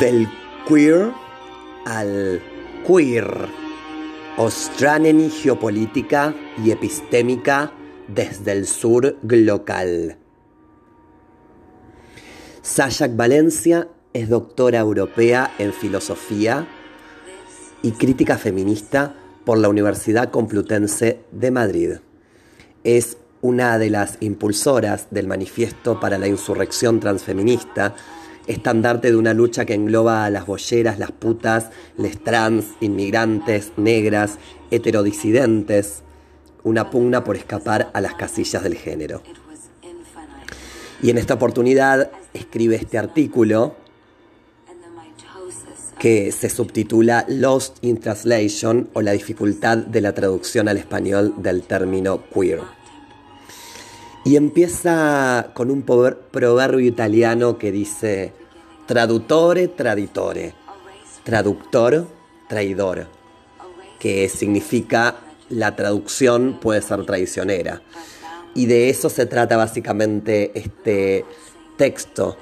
Del queer al queer. Ostraneni geopolítica y epistémica desde el sur glocal. Sayak Valencia es doctora europea en filosofía y crítica feminista por la Universidad Complutense de Madrid. Es una de las impulsoras del Manifiesto para la Insurrección Transfeminista, estandarte de una lucha que engloba a las bolleras, las putas, les trans, inmigrantes, negras, heterodisidentes, una pugna por escapar a las casillas del género. Y en esta oportunidad escribe este artículo que se subtitula Lost in Translation o la dificultad de la traducción al español del término queer. Y empieza con un proverbio italiano que dice traduttore traditore, traductor traidor, que significa la traducción puede ser traicionera. Y de eso se trata básicamente este texto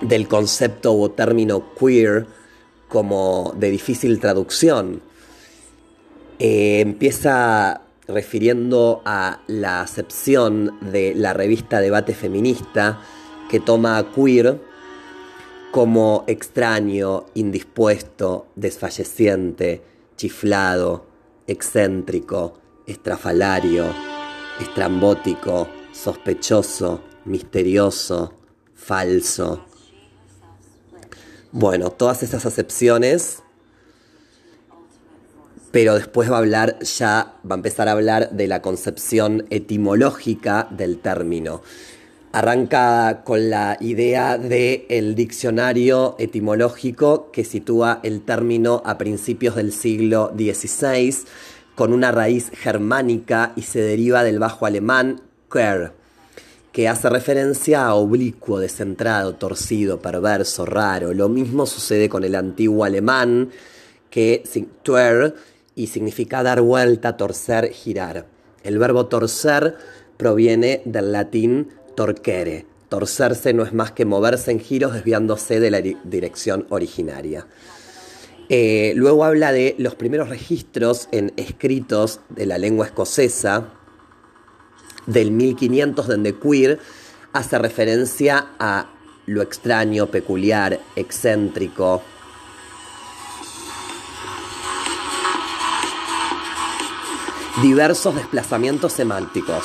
del concepto o término queer como de difícil traducción. Eh, empieza refiriendo a la acepción de la revista Debate Feminista que toma a queer como extraño, indispuesto, desfalleciente, chiflado, excéntrico, estrafalario, estrambótico, sospechoso, misterioso, falso. Bueno, todas esas acepciones pero después va a hablar ya, va a empezar a hablar de la concepción etimológica del término. Arranca con la idea del diccionario etimológico que sitúa el término a principios del siglo XVI con una raíz germánica y se deriva del bajo alemán quer, que hace referencia a oblicuo, descentrado, torcido, perverso, raro. Lo mismo sucede con el antiguo alemán que tuer y significa dar vuelta, torcer, girar. El verbo torcer proviene del latín torquere. Torcerse no es más que moverse en giros desviándose de la dirección originaria. Eh, luego habla de los primeros registros en escritos de la lengua escocesa del 1500 donde queer hace referencia a lo extraño, peculiar, excéntrico, diversos desplazamientos semánticos.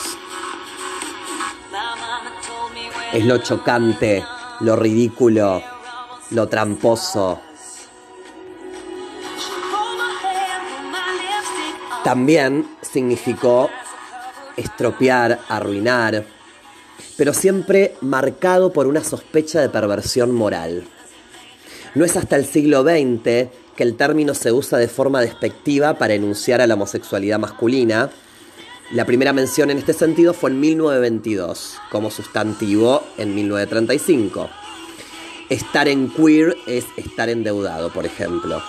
Es lo chocante, lo ridículo, lo tramposo. También significó estropear, arruinar, pero siempre marcado por una sospecha de perversión moral. No es hasta el siglo XX que el término se usa de forma despectiva para enunciar a la homosexualidad masculina. La primera mención en este sentido fue en 1922, como sustantivo en 1935. Estar en queer es estar endeudado, por ejemplo.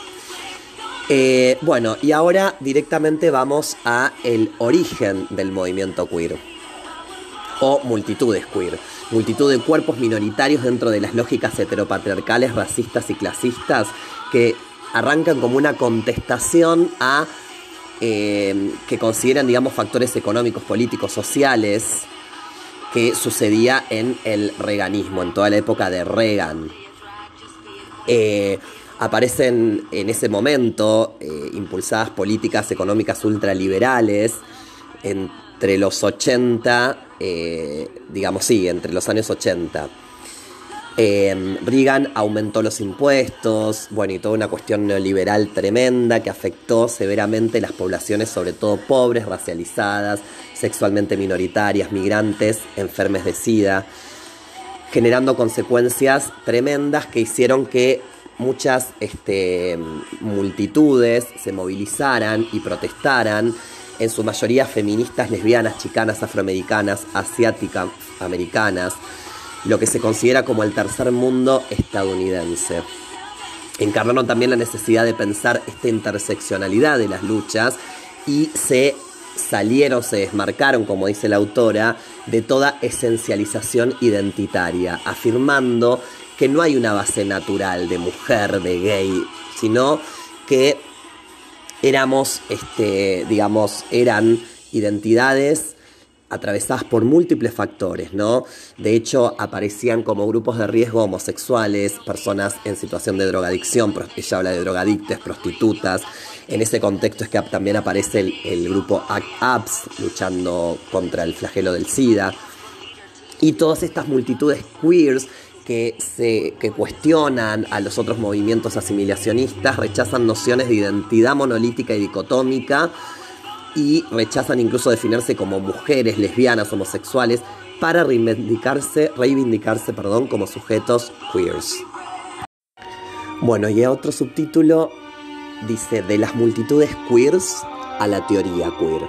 Eh, bueno, y ahora directamente vamos a el origen del movimiento queer o multitudes queer, multitud de cuerpos minoritarios dentro de las lógicas heteropatriarcales, racistas y clasistas que arrancan como una contestación a eh, que consideran, digamos, factores económicos, políticos, sociales que sucedía en el reganismo, en toda la época de Reagan. Eh, aparecen en ese momento eh, impulsadas políticas económicas ultraliberales entre los 80, digamos sí, entre los años 80 eh, Reagan aumentó los impuestos, bueno, y toda una cuestión neoliberal tremenda que afectó severamente las poblaciones, sobre todo pobres, racializadas, sexualmente minoritarias, migrantes, enfermes de SIDA, generando consecuencias tremendas que hicieron que muchas este, multitudes se movilizaran y protestaran, en su mayoría feministas, lesbianas, chicanas, afroamericanas, asiáticas, americanas lo que se considera como el tercer mundo estadounidense. Encarnaron también la necesidad de pensar esta interseccionalidad de las luchas y se salieron, se desmarcaron, como dice la autora, de toda esencialización identitaria, afirmando que no hay una base natural de mujer, de gay, sino que éramos, este, digamos, eran identidades atravesadas por múltiples factores, ¿no? De hecho, aparecían como grupos de riesgo homosexuales, personas en situación de drogadicción, ella habla de drogadictes, prostitutas. En ese contexto es que también aparece el, grupo ACT UPS, luchando contra el flagelo del SIDA. Y todas estas multitudes queers que, se, que cuestionan a los otros movimientos asimilacionistas, rechazan nociones de identidad monolítica y dicotómica, y rechazan incluso definirse como mujeres, lesbianas, homosexuales, para reivindicarse, reivindicarse perdón, como sujetos queers. Bueno, y otro subtítulo dice, de las multitudes queers a la teoría queer.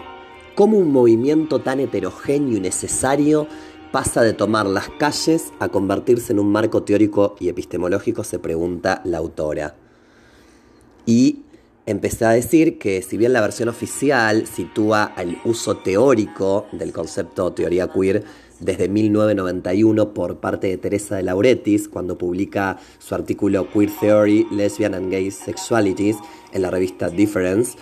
¿Cómo un movimiento tan heterogéneo y necesario pasa de tomar las calles a convertirse en un marco teórico y epistemológico? Se pregunta la autora. Y empecé a decir que si bien la versión oficial sitúa el uso teórico del concepto teoría queer desde 1991 por parte de Teresa de Lauretis, cuando publica su artículo Queer Theory, Lesbian and Gay Sexualities en la revista Difference,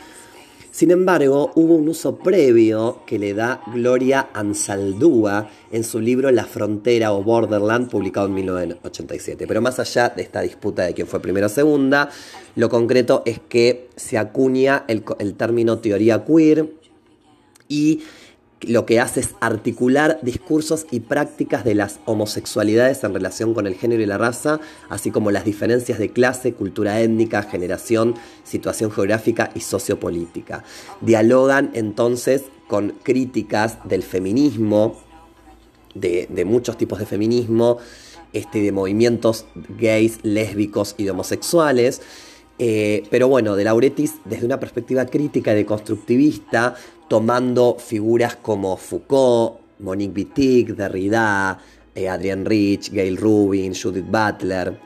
sin embargo, hubo un uso previo que le da Gloria Ansaldúa en su libro La Frontera o Borderland, publicado en 1987. Pero más allá de esta disputa de quién fue primero o segunda, lo concreto es que se acuña el, el término teoría queer y lo que hace es articular discursos y prácticas de las homosexualidades en relación con el género y la raza, así como las diferencias de clase, cultura étnica, generación, situación geográfica y sociopolítica. Dialogan entonces con críticas del feminismo, de, muchos tipos de feminismo, este, de movimientos gays, lésbicos y homosexuales. Eh, pero bueno, de Lauretis, desde una perspectiva crítica y deconstructivista, tomando figuras como Foucault, Monique Wittig, Derrida, eh, Adrienne Rich, Gail Rubin, Judith Butler,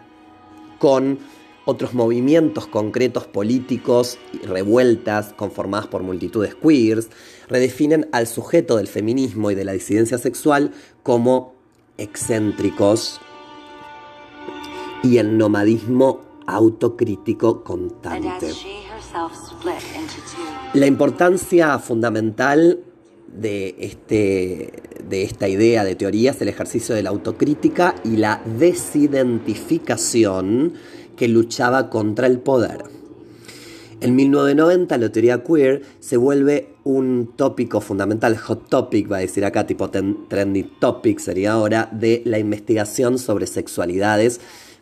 con otros movimientos concretos políticos y revueltas conformadas por multitudes queers, redefinen al sujeto del feminismo y de la disidencia sexual como excéntricos y el nomadismo autocrítico constante. La importancia fundamental de, este, de esta idea de teoría es el ejercicio de la autocrítica y la desidentificación que luchaba contra el poder. En 1990 la teoría queer se vuelve un tópico fundamental, hot topic, va a decir acá, tipo trendy topic sería ahora, de la investigación sobre sexualidades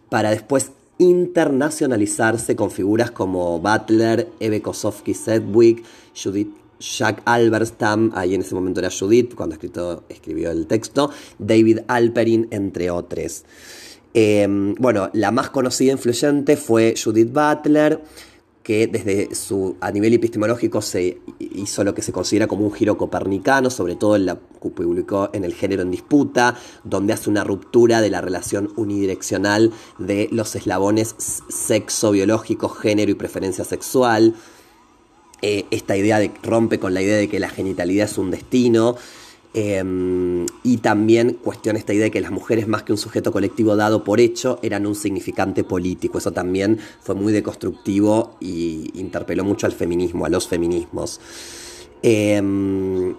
para después internacionalizarse con figuras como Butler, Eve Kosofsky Sedgwick, Judith Jack Alberstam, ahí en ese momento era Judith, cuando escribió el texto, David Alperin, entre otros. Em, bueno, la más conocida e influyente fue Judith Butler, que desde su, a nivel epistemológico se hizo lo que se considera como un giro copernicano, sobre todo en la que publicó en el género en disputa, donde hace una ruptura de la relación unidireccional de los eslabones sexo, biológico, género y preferencia sexual. Eh, esta idea de rompe con la idea de que la genitalidad es un destino Em, y también cuestiona esta idea de que las mujeres, más que un sujeto colectivo dado por hecho, eran un significante político. Eso también fue muy deconstructivo y interpeló mucho al feminismo, a los feminismos. Em,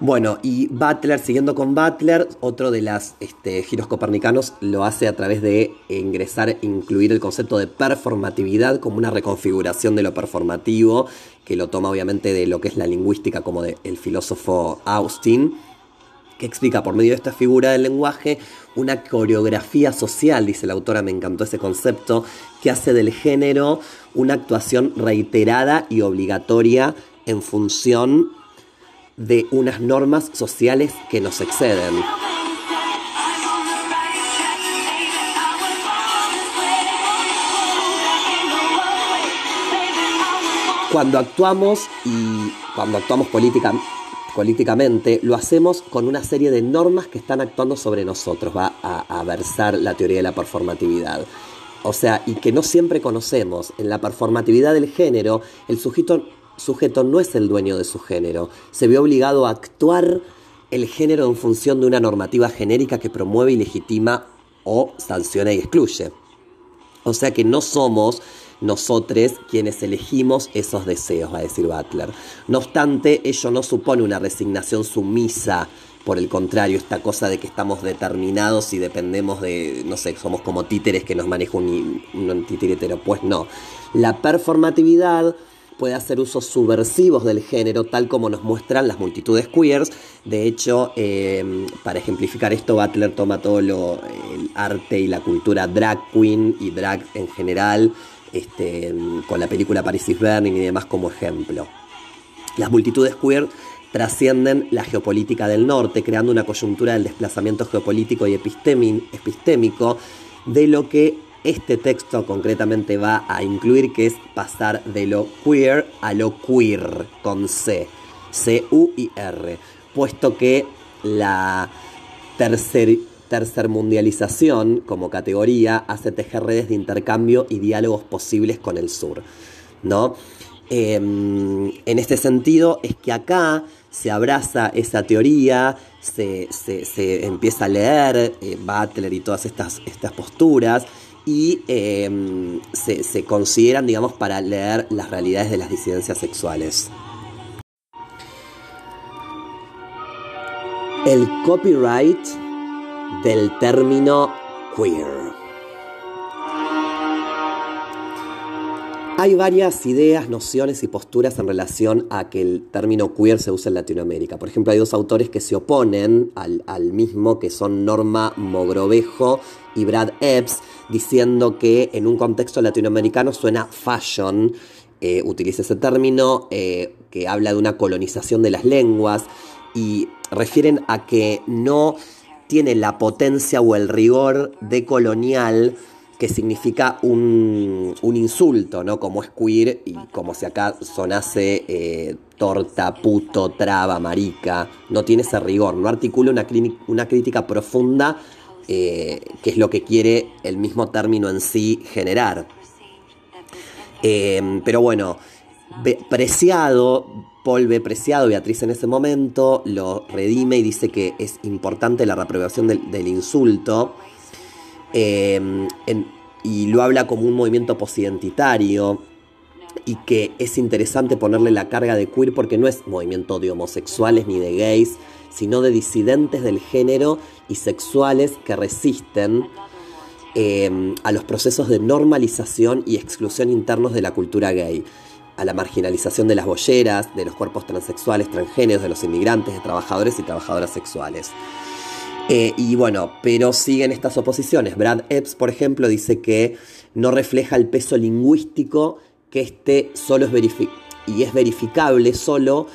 bueno, y Butler, siguiendo con Butler, otro de los este, giros copernicanos lo hace a través de ingresar, incluir el concepto de performatividad como una reconfiguración de lo performativo, que lo toma obviamente de lo que es la lingüística como del filósofo Austin que explica por medio de esta figura del lenguaje una coreografía social, dice la autora, me encantó ese concepto, que hace del género una actuación reiterada y obligatoria en función de unas normas sociales que nos exceden. Cuando actuamos y cuando actuamos políticamente, políticamente, lo hacemos con una serie de normas que están actuando sobre nosotros, va a, versar la teoría de la performatividad. O sea, y que no siempre conocemos. En la performatividad del género, el sujeto, sujeto no es el dueño de su género, se ve obligado a actuar el género en función de una normativa genérica que promueve y legitima o sanciona y excluye. O sea que no somos nosotros quienes elegimos esos deseos, va a decir Butler. No obstante, ello no supone una resignación sumisa, por el contrario, esta cosa de que estamos determinados y dependemos de, no sé, somos como títeres que nos maneja un, un. Pues no. La performatividad puede hacer usos subversivos del género, tal como nos muestran las multitudes queers. De hecho, eh, para ejemplificar esto, Butler toma todo lo, el arte y la cultura drag queen y drag en general, este, con la película Paris is Burning y demás como ejemplo. Las multitudes queer trascienden la geopolítica del norte, creando una coyuntura del desplazamiento geopolítico y epistémico de lo que este texto concretamente va a incluir que es pasar de lo queer a lo queer con C, C-U-I-R, puesto que la tercer, tercermundialización como categoría hace tejer redes de intercambio y diálogos posibles con el sur. ¿no? Em, en este sentido es que acá se abraza esa teoría, se, empieza a leer eh, Butler y todas estas, estas posturas, y em, se, consideran, digamos, para leer las realidades de las disidencias sexuales. El copyright del término queer. Hay varias ideas, nociones y posturas en relación a que el término queer se use en Latinoamérica. Por ejemplo, hay dos autores que se oponen al, mismo, que son Norma Mogrovejo y Brad Epps, diciendo que en un contexto latinoamericano suena fashion, eh, utiliza ese término, eh, que habla de una colonización de las lenguas y refieren a que no tiene la potencia o el rigor de colonial que significa un, insulto, ¿no? Como es queer y como si acá sonase eh, torta, puto, traba, marica. No tiene ese rigor, no articula una, una crítica profunda, eh, que es lo que quiere el mismo término en sí generar. Eh, pero bueno, Preciado, Paul ve Preciado, Beatriz en ese momento, lo redime y dice que es importante la reprobación del insulto. Em, y lo habla como un movimiento posidentitario y que es interesante ponerle la carga de queer porque no es movimiento de homosexuales ni de gays, sino de disidentes del género y sexuales que resisten em, a los procesos de normalización y exclusión internos de la cultura gay, a la marginalización de las bolleras, de los cuerpos transexuales, transgéneros, de los inmigrantes, de trabajadores y trabajadoras sexuales. Eh, y bueno, pero siguen estas oposiciones. Brad Epps, por ejemplo, dice que no refleja el peso lingüístico que este solo es y es verificable solo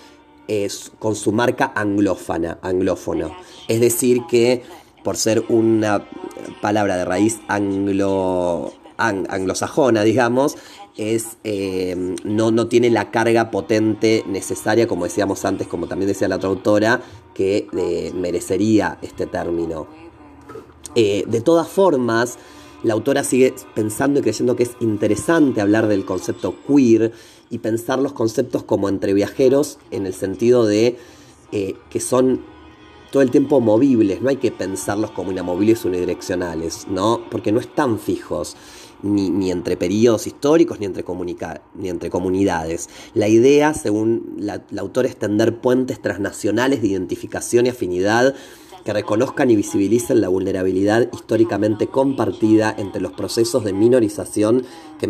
con su marca anglófona, anglófono. Es decir, que por ser una palabra de raíz anglo, anglosajona, digamos, es, eh, no, no tiene la carga potente necesaria, como decíamos antes, como también decía la otra autora, que eh, merecería este término. Eh, de todas formas, la autora sigue pensando y creyendo que es interesante hablar del concepto queer y pensar los conceptos como entre viajeros en el sentido de que son todo el tiempo movibles, no hay que pensarlos como inamovibles unidireccionales, ¿no? Porque no están fijos ni, entre periodos históricos ni entre, ni entre comunidades. La idea, según la, autora, es tender puentes transnacionales de identificación y afinidad que reconozcan y visibilicen la vulnerabilidad históricamente compartida entre los procesos de minorización que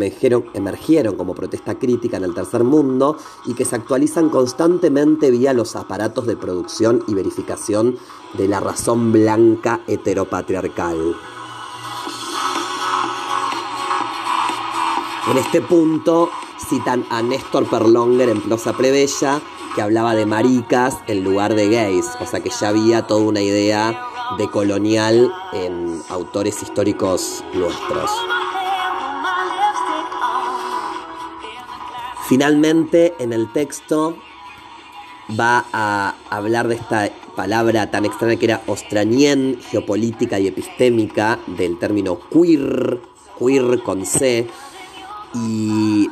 emergieron, como protesta crítica en el tercer mundo y que se actualizan constantemente vía los aparatos de producción y verificación de la razón blanca heteropatriarcal. En este punto citan a Néstor Perlonger en Prosa Plebeya, que hablaba de maricas en lugar de gays, o sea que ya había toda una idea de colonial en autores históricos nuestros. Finalmente, en el texto va a hablar de esta palabra tan extraña que era ostranien, geopolítica y epistémica, del término queer, queer con C, y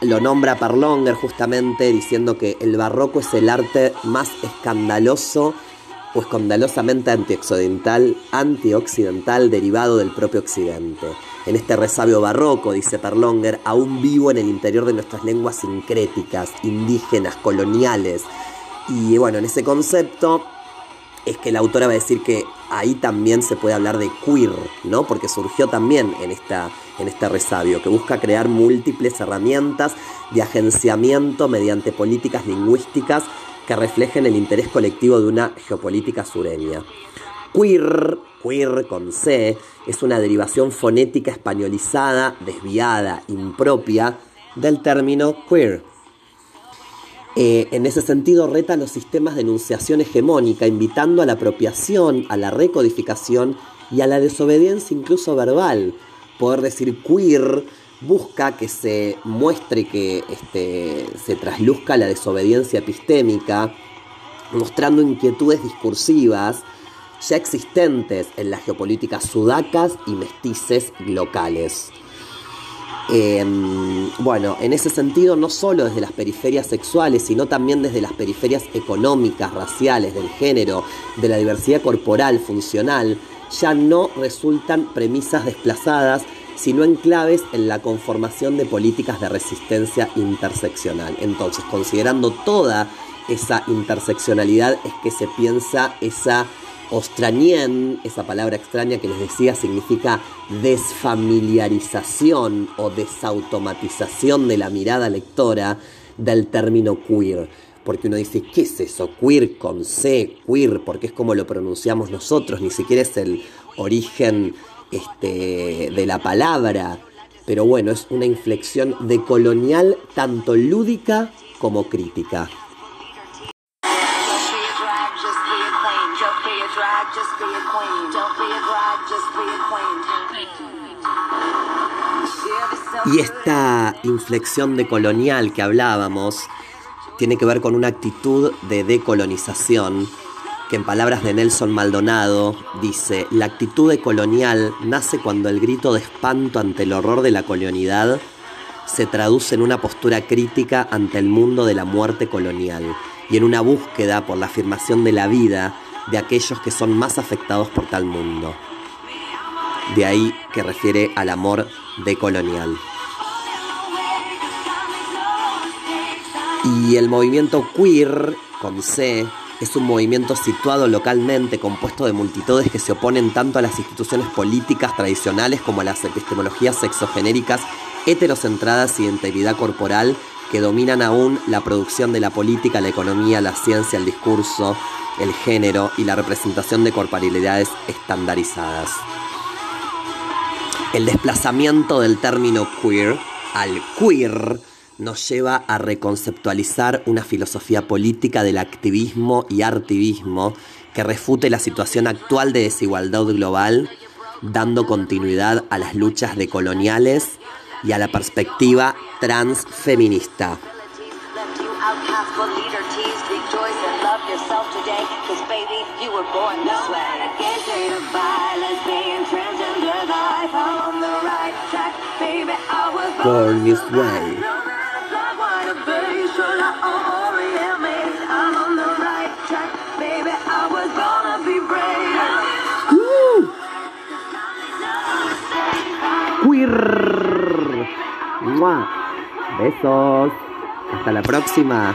lo nombra Perlonger justamente diciendo que el barroco es el arte más escandaloso o escandalosamente antioccidental, antioxidental derivado del propio occidente. En este resabio barroco, dice Perlonger, aún vivo en el interior de nuestras lenguas sincréticas, indígenas, coloniales. Y bueno, en ese concepto es que la autora va a decir que ahí también se puede hablar de queer, ¿no? Porque surgió también en, esta, en este resabio, que busca crear múltiples herramientas de agenciamiento mediante políticas lingüísticas que reflejen el interés colectivo de una geopolítica sureña. Queer, queer con C, es una derivación fonética españolizada, desviada, impropia del término queer. Eh, en ese sentido, reta los sistemas de enunciación hegemónica, invitando a la apropiación, a la recodificación y a la desobediencia incluso verbal. Poder decir queer busca que se muestre que este, se trasluzca la desobediencia epistémica, mostrando inquietudes discursivas ya existentes en las geopolíticas sudacas y mestices locales. Em, bueno, en ese sentido, no solo desde las periferias sexuales, sino también desde las periferias económicas, raciales, del género, de la diversidad corporal, funcional, ya no resultan premisas desplazadas sino en claves en la conformación de políticas de resistencia interseccional. Entonces, considerando toda esa interseccionalidad, es que se piensa esa ostrañén, esa palabra extraña que les decía significa desfamiliarización o desautomatización de la mirada lectora del término queer. Porque uno dice, ¿qué es eso? Queer con C, queer, porque es como lo pronunciamos nosotros, ni siquiera es el origen este, de la palabra, pero bueno, es una inflexión de colonial tanto lúdica como crítica. Y esta inflexión de colonial que hablábamos tiene que ver con una actitud de decolonización que en palabras de Nelson Maldonado dice, la actitud de colonial nace cuando el grito de espanto ante el horror de la colonialidad se traduce en una postura crítica ante el mundo de la muerte colonial y en una búsqueda por la afirmación de la vida de aquellos que son más afectados por tal mundo. De ahí que refiere al amor decolonial. Y el movimiento queer, con C, es un movimiento situado localmente, compuesto de multitudes que se oponen tanto a las instituciones políticas tradicionales como a las epistemologías sexogenéricas heterocentradas y de integridad corporal que dominan aún la producción de la política, la economía, la ciencia, el discurso, el género y la representación de corporalidades estandarizadas. El desplazamiento del término queer al queer nos lleva a reconceptualizar una filosofía política del activismo y artivismo que refute la situación actual de desigualdad global, dando continuidad a las luchas decoloniales y a la perspectiva transfeminista. Born this way. Besos. Hasta la próxima.